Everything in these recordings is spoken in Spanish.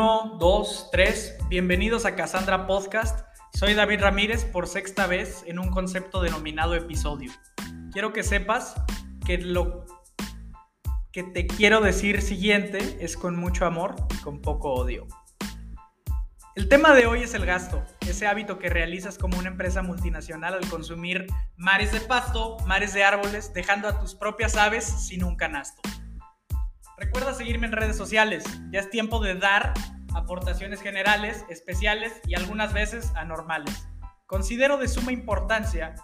Uno, dos, tres. Bienvenidos a Cassandra Podcast. Soy David Ramírez por sexta vez en un concepto denominado episodio. Quiero que sepas que lo que te quiero decir siguiente es con mucho amor y con poco odio. El tema de hoy es el gasto, ese hábito que realizas como una empresa multinacional al consumir mares de pasto, mares de árboles, dejando a tus propias aves sin un canasto. Recuerda seguirme en redes sociales, ya es tiempo de dar aportaciones generales, especiales y algunas veces anormales. Considero de suma importancia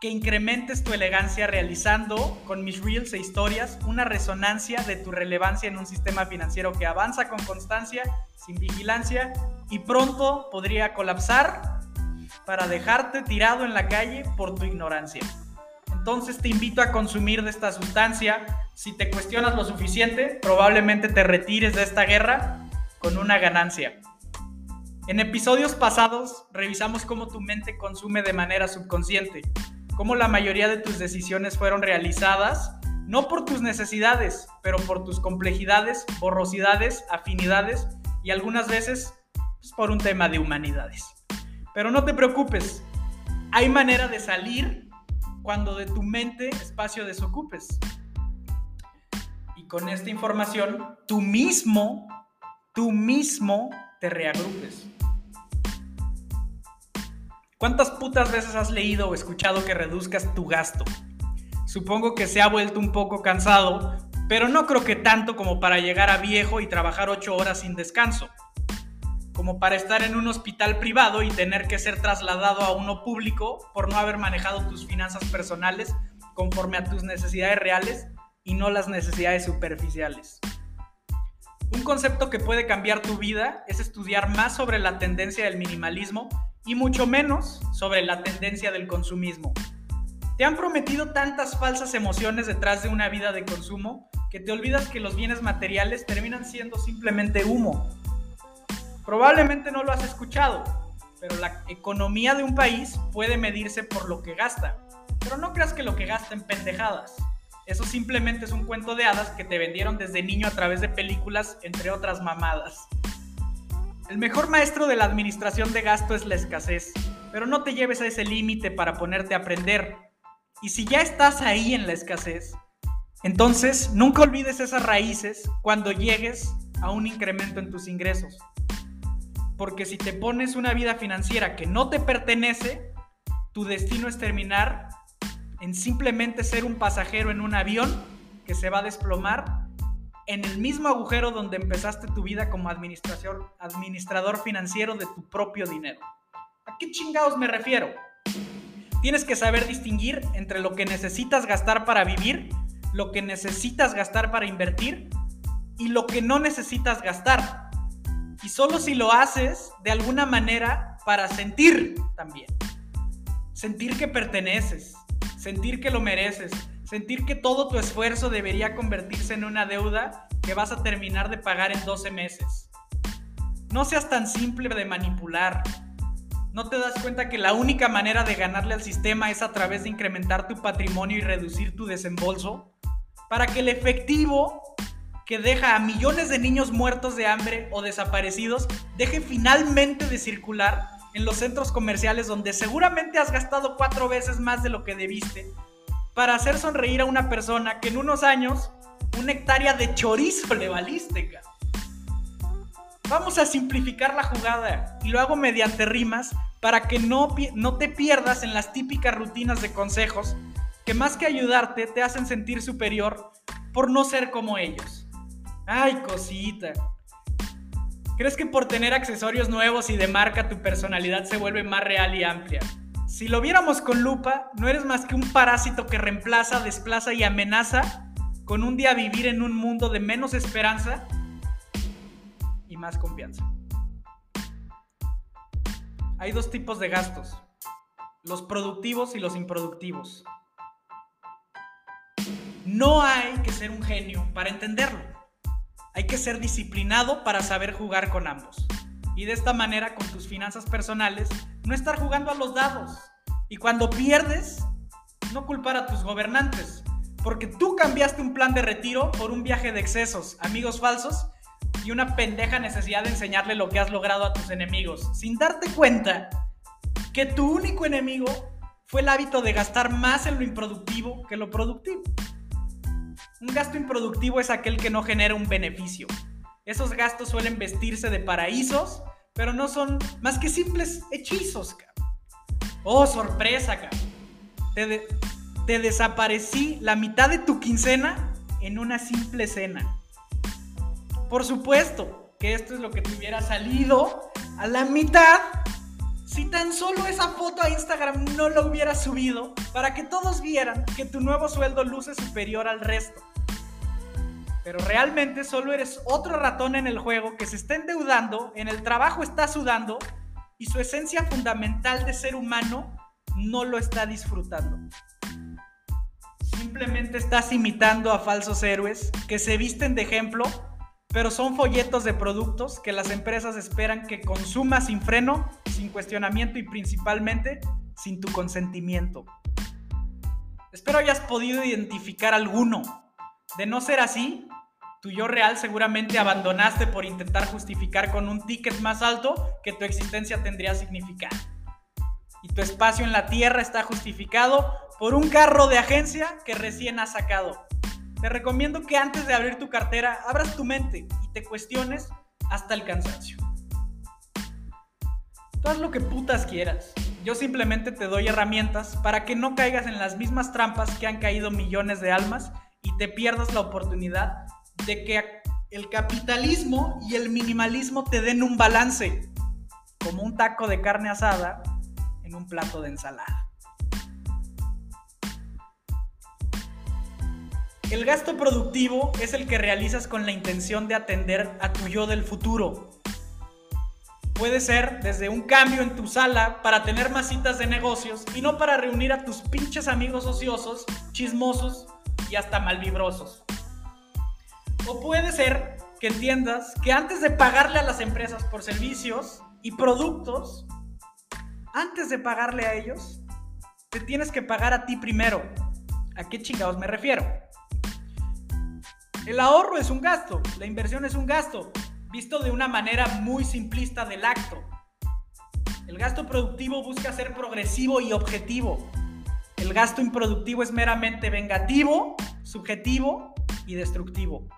que incrementes tu elegancia realizando con mis reels e historias una resonancia de tu relevancia en un sistema financiero que avanza con constancia, sin vigilancia y pronto podría colapsar para dejarte tirado en la calle por tu ignorancia. Entonces te invito a consumir de esta sustancia. Si te cuestionas lo suficiente, probablemente te retires de esta guerra con una ganancia. En episodios pasados revisamos cómo tu mente consume de manera subconsciente, cómo la mayoría de tus decisiones fueron realizadas no por tus necesidades, pero por tus complejidades, borrosidades, afinidades y algunas veces pues, por un tema de humanidades. Pero no te preocupes, hay manera de salir cuando de tu mente espacio desocupes. Y con esta información, tú mismo, tú mismo te reagrupes. ¿Cuántas putas veces has leído o escuchado que reduzcas tu gasto? Supongo que se ha vuelto un poco cansado, pero no creo que tanto como para llegar a viejo y trabajar ocho horas sin descanso. Como para estar en un hospital privado y tener que ser trasladado a uno público por no haber manejado tus finanzas personales conforme a tus necesidades reales y no las necesidades superficiales. Un concepto que puede cambiar tu vida es estudiar más sobre la tendencia del minimalismo y mucho menos sobre la tendencia del consumismo. Te han prometido tantas falsas emociones detrás de una vida de consumo que te olvidas que los bienes materiales terminan siendo simplemente humo. Probablemente no lo has escuchado, pero la economía de un país puede medirse por lo que gasta. Pero no creas que lo que gasta en pendejadas. Eso simplemente es un cuento de hadas que te vendieron desde niño a través de películas, entre otras mamadas. El mejor maestro de la administración de gasto es la escasez, pero no te lleves a ese límite para ponerte a aprender. Y si ya estás ahí en la escasez, entonces nunca olvides esas raíces cuando llegues a un incremento en tus ingresos. Porque si te pones una vida financiera que no te pertenece, tu destino es terminar en simplemente ser un pasajero en un avión que se va a desplomar en el mismo agujero donde empezaste tu vida como administrador, financiero de tu propio dinero. ¿A qué chingados me refiero? Tienes que saber distinguir entre lo que necesitas gastar para vivir, lo que necesitas gastar para invertir y lo que no necesitas gastar. Y solo si lo haces de alguna manera para sentir también. Sentir que perteneces, sentir que lo mereces, sentir que todo tu esfuerzo debería convertirse en una deuda que vas a terminar de pagar en 12 meses. No seas tan simple de manipular. ¿No te das cuenta que la única manera de ganarle al sistema es a través de incrementar tu patrimonio y reducir tu desembolso? Para que el efectivo que deja a millones de niños muertos de hambre o desaparecidos deje finalmente de circular en los centros comerciales donde seguramente has gastado cuatro veces más de lo que debiste para hacer sonreír a una persona que en unos años una hectárea de chorizo le valiste, Vamos a simplificar la jugada y lo hago mediante rimas para que no, no te pierdas en las típicas rutinas de consejos que más que ayudarte te hacen sentir superior por no ser como ellos. Ay, cosita. ¿Crees que por tener accesorios nuevos y de marca tu personalidad se vuelve más real y amplia? Si lo viéramos con lupa, no eres más que un parásito que reemplaza, desplaza y amenaza con un día vivir en un mundo de menos esperanza y más confianza. Hay dos tipos de gastos, los productivos y los improductivos. No hay que ser un genio para entenderlo. Hay que ser disciplinado para saber jugar con ambos y de esta manera con tus finanzas personales no estar jugando a los dados. Y cuando pierdes, no culpar a tus gobernantes, porque tú cambiaste un plan de retiro por un viaje de excesos, amigos falsos y una pendeja necesidad de enseñarle lo que has logrado a tus enemigos, sin darte cuenta que tu único enemigo fue el hábito de gastar más en lo improductivo que lo productivo. Un gasto improductivo es aquel que no genera un beneficio. Esos gastos suelen vestirse de paraísos, pero no son más que simples hechizos, cabrón. Oh, sorpresa, cabrón. Te, desaparecí la mitad de tu quincena en una simple cena. Por supuesto que esto es lo que te hubiera salido a la mitad si tan solo esa foto a Instagram no lo hubiera subido para que todos vieran que tu nuevo sueldo luce superior al resto. Pero realmente solo eres otro ratón en el juego que se está endeudando, en el trabajo está sudando y su esencia fundamental de ser humano no lo está disfrutando. Simplemente estás imitando a falsos héroes que se visten de ejemplo pero son folletos de productos que las empresas esperan que consumas sin freno, sin cuestionamiento y principalmente sin tu consentimiento. Espero hayas podido identificar alguno. De no ser así, tu yo real seguramente abandonaste por intentar justificar con un ticket más alto que tu existencia tendría significado. Y tu espacio en la tierra está justificado por un carro de agencia que recién has sacado te recomiendo que antes de abrir tu cartera abras tu mente y te cuestiones hasta el cansancio. Tú haz lo que putas quieras. Yo simplemente te doy herramientas para que no caigas en las mismas trampas que han caído millones de almas y te pierdas la oportunidad de que el capitalismo y el minimalismo te den un balance, como un taco de carne asada en un plato de ensalada. El gasto productivo es el que realizas con la intención de atender a tu yo del futuro. Puede ser desde un cambio en tu sala para tener más citas de negocios y no para reunir a tus pinches amigos ociosos, chismosos y hasta malvibrosos. O puede ser que entiendas que antes de pagarle a las empresas por servicios y productos, antes de pagarle a ellos, te tienes que pagar a ti primero. ¿A qué chingados me refiero? El ahorro es un gasto, la inversión es un gasto, visto de una manera muy simplista del acto. El gasto productivo busca ser progresivo y objetivo. El gasto improductivo es meramente vengativo, subjetivo y destructivo.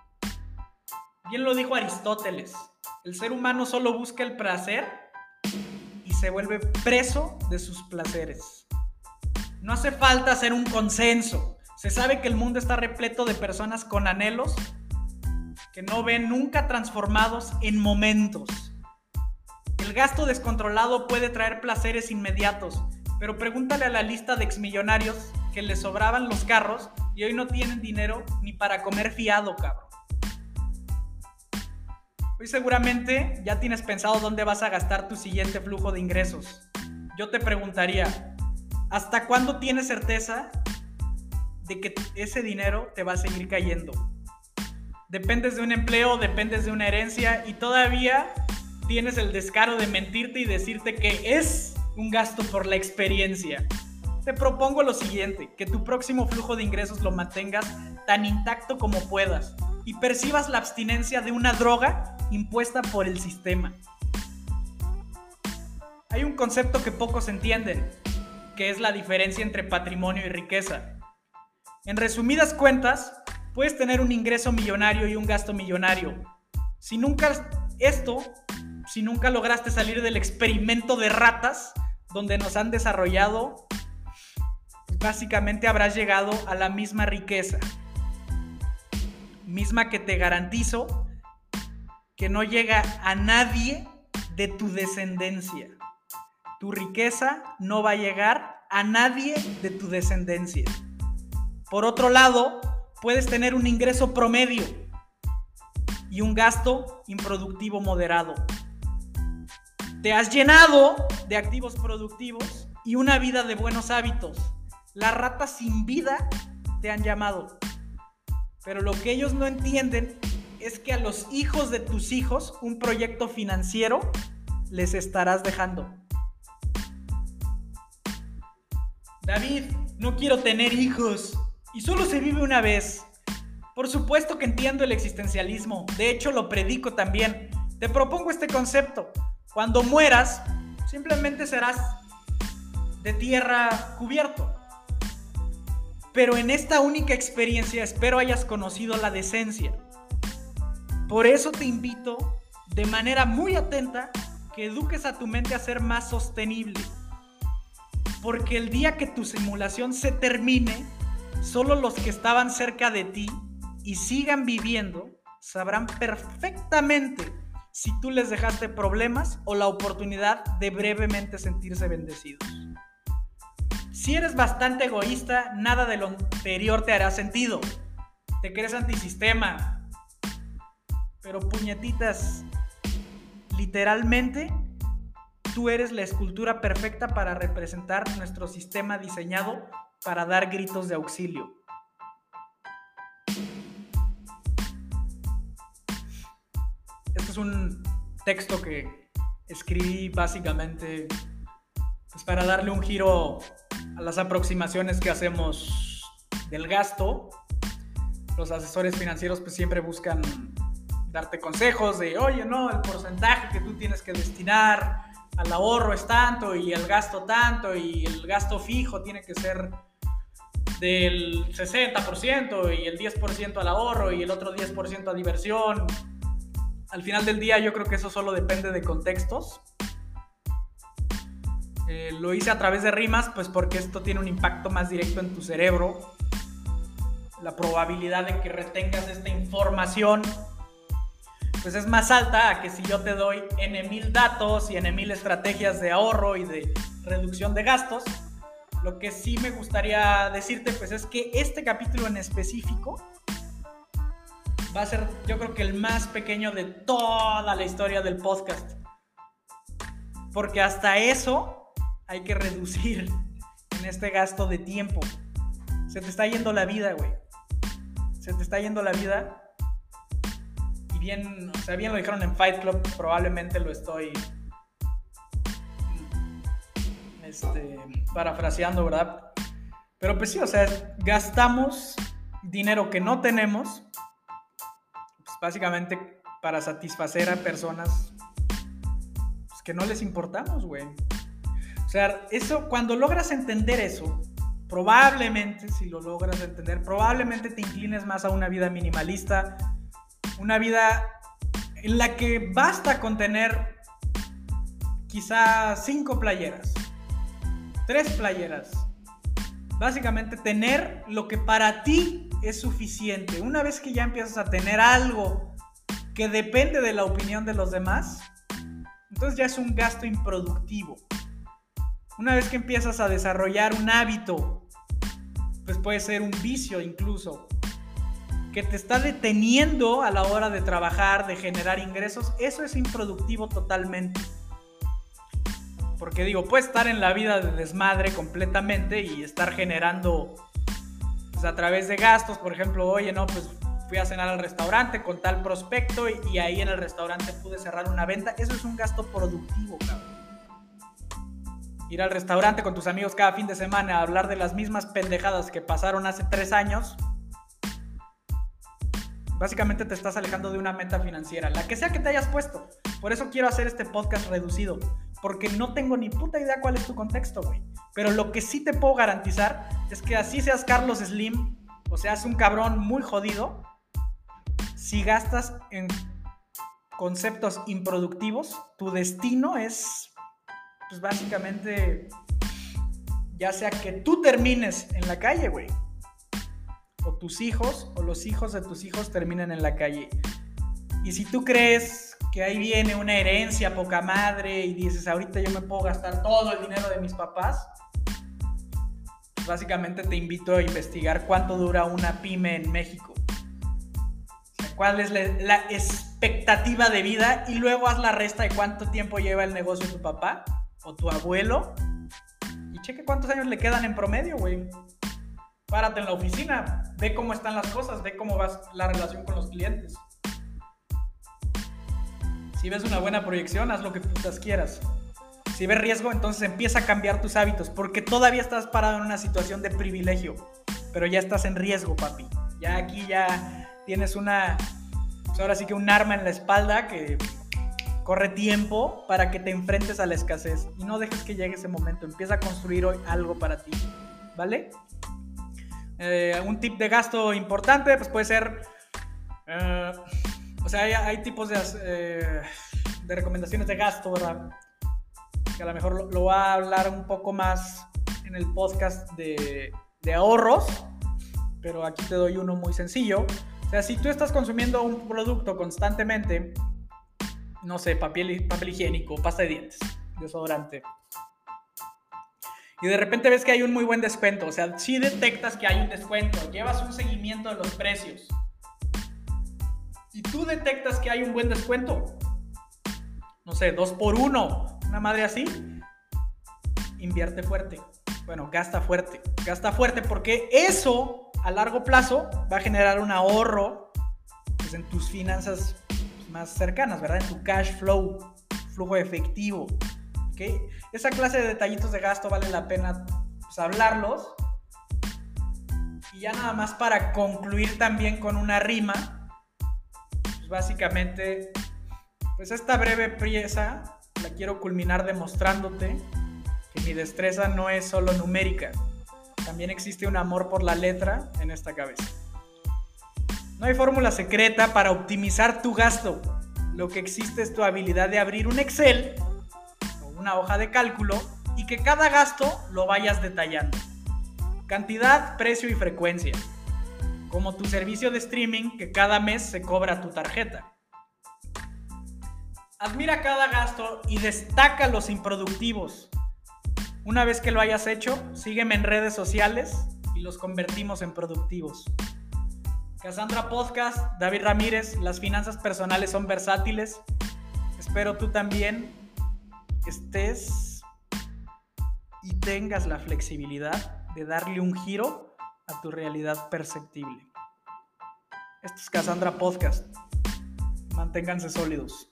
Bien lo dijo Aristóteles, el ser humano solo busca el placer y se vuelve preso de sus placeres. No hace falta hacer un consenso, se sabe que el mundo está repleto de personas con anhelos que no ven nunca transformados en momentos. El gasto descontrolado puede traer placeres inmediatos, pero pregúntale a la lista de exmillonarios que les sobraban los carros y hoy no tienen dinero ni para comer fiado, cabrón. Hoy seguramente ya tienes pensado dónde vas a gastar tu siguiente flujo de ingresos. Yo te preguntaría, ¿hasta cuándo tienes certeza de que ese dinero te va a seguir cayendo. Dependes de un empleo, dependes de una herencia y todavía tienes el descaro de mentirte y decirte que es un gasto por la experiencia. Te propongo lo siguiente, que tu próximo flujo de ingresos lo mantengas tan intacto como puedas y percibas la abstinencia de una droga impuesta por el sistema. Hay un concepto que pocos entienden, que es la diferencia entre patrimonio y riqueza. En resumidas cuentas, puedes tener un ingreso millonario y un gasto millonario. Si nunca esto, si nunca lograste salir del experimento de ratas donde nos han desarrollado, básicamente habrás llegado a la misma riqueza. Misma que te garantizo que no llega a nadie de tu descendencia. Tu riqueza no va a llegar a nadie de tu descendencia. Por otro lado, puedes tener un ingreso promedio y un gasto improductivo moderado. Te has llenado de activos productivos y una vida de buenos hábitos. Las ratas sin vida te han llamado. Pero lo que ellos no entienden es que a los hijos de tus hijos un proyecto financiero les estarás dejando. David, no quiero tener hijos y solo se vive una vez. Por supuesto que entiendo el existencialismo, de hecho lo predico también. Te propongo este concepto. Cuando mueras, simplemente serás de tierra cubierto. Pero en esta única experiencia espero hayas conocido la decencia. Por eso te invito de manera muy atenta que eduques a tu mente a ser más sostenible. Porque el día que tu simulación se termine, solo los que estaban cerca de ti y sigan viviendo sabrán perfectamente si tú les dejaste problemas o la oportunidad de brevemente sentirse bendecidos. Si eres bastante egoísta, nada de lo anterior te hará sentido. Te crees antisistema. Pero puñetitas, literalmente, tú eres la escultura perfecta para representar nuestro sistema diseñado para dar gritos de auxilio. Este es un texto que escribí básicamente pues, para darle un giro a las aproximaciones que hacemos del gasto. Los asesores financieros pues siempre buscan darte consejos de, oye, no, el porcentaje que tú tienes que destinar al ahorro es tanto y el gasto tanto y el gasto fijo tiene que ser del 60% y el 10% al ahorro y el otro 10% a diversión. Al final del día yo creo que eso solo depende de contextos. Eh, lo hice a través de rimas, pues porque esto tiene un impacto más directo en tu cerebro. La probabilidad de que retengas esta información, pues es más alta a que si yo te doy n mil datos y n mil estrategias de ahorro y de reducción de gastos. Lo que sí me gustaría decirte, pues es que este capítulo en específico va a ser, yo creo que el más pequeño de toda la historia del podcast. Porque hasta eso hay que reducir en este gasto de tiempo. Se te está yendo la vida, güey. Se te está yendo la vida. Y bien, o sea, bien lo dijeron en Fight Club, probablemente lo estoy este, parafraseando, ¿verdad? Pero pues sí, o sea, gastamos dinero que no tenemos, pues básicamente para satisfacer a personas pues, que no les importamos, güey. O sea, eso, cuando logras entender eso, probablemente, si lo logras entender, probablemente te inclines más a una vida minimalista, una vida en la que basta con tener quizá cinco playeras, tres playeras. Básicamente tener lo que para ti es suficiente. Una vez que ya empiezas a tener algo que depende de la opinión de los demás, entonces ya es un gasto improductivo. Una vez que empiezas a desarrollar un hábito, pues puede ser un vicio incluso, que te está deteniendo a la hora de trabajar, de generar ingresos, eso es improductivo totalmente. Porque digo, puedes estar en la vida de desmadre completamente y estar generando pues, a través de gastos, por ejemplo, oye, no, pues fui a cenar al restaurante con tal prospecto y, y ahí en el restaurante pude cerrar una venta. Eso es un gasto productivo, cabrón ir al restaurante con tus amigos cada fin de semana a hablar de las mismas pendejadas que pasaron hace tres años, básicamente te estás alejando de una meta financiera, la que sea que te hayas puesto. Por eso quiero hacer este podcast reducido, porque no tengo ni puta idea cuál es tu contexto, güey. Pero lo que sí te puedo garantizar es que así seas Carlos Slim, o seas un cabrón muy jodido, si gastas en conceptos improductivos, tu destino es pues básicamente, ya sea que tú termines en la calle, güey, o tus hijos o los hijos de tus hijos terminen en la calle. Y si tú crees que ahí viene una herencia poca madre y dices, ahorita yo me puedo gastar todo el dinero de mis papás, básicamente te invito a investigar cuánto dura una pyme en México. cuál es la expectativa de vida y luego haz la resta de cuánto tiempo lleva el negocio de tu papá o tu abuelo y cheque cuántos años le quedan en promedio, güey. Párate en la oficina, ve cómo están las cosas, ve cómo va la relación con los clientes. Si ves una buena proyección, haz lo que putas quieras. Si ves riesgo, entonces empieza a cambiar tus hábitos, porque todavía estás parado en una situación de privilegio, pero ya estás en riesgo, papi. Ya aquí ya tienes una, pues ahora sí que un arma en la espalda que corre tiempo para que te enfrentes a la escasez y no dejes que llegue ese momento. Empieza a construir hoy algo para ti, ¿vale? Eh, un tip de gasto importante, pues puede ser, eh, o sea, hay, tipos de, eh, de, recomendaciones de gasto, ¿verdad? Que a lo mejor lo, lo voy a hablar un poco más en el podcast de, de ahorros, pero aquí te doy uno muy sencillo. O sea, si tú estás consumiendo un producto constantemente, no sé, papel, papel higiénico, pasta de dientes, desodorante, y de repente ves que hay un muy buen descuento, o sea, si detectas que hay un descuento, llevas un seguimiento de los precios, y tú detectas que hay un buen descuento, no sé, dos por uno, una madre así, invierte fuerte. Bueno, gasta fuerte, gasta fuerte porque eso a largo plazo va a generar un ahorro pues, en tus finanzas más cercanas, ¿verdad? En tu cash flow, flujo efectivo. ¿okay? Esa clase de detallitos de gasto vale la pena pues, hablarlos. Y ya nada más para concluir también con una rima, básicamente, pues esta breve pieza la quiero culminar demostrándote que mi destreza no es solo numérica, también existe un amor por la letra en esta cabeza. No hay fórmula secreta para optimizar tu gasto. Lo que existe es tu habilidad de abrir un Excel o una hoja de cálculo y que cada gasto lo vayas detallando. Cantidad, precio y frecuencia. Como tu servicio de streaming que cada mes se cobra tu tarjeta. Admira cada gasto y destaca los improductivos. Una vez que lo hayas hecho, sígueme en redes sociales y los convertimos en productivos. Cassandra Podcast, David Ramírez, las finanzas personales son versátiles. Espero tú también estés y tengas la flexibilidad de darle un giro a tu realidad perceptible. Esto es Cassandra Podcast. Manténganse sólidos.